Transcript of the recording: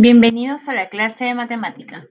Bienvenidos a la clase de matemática.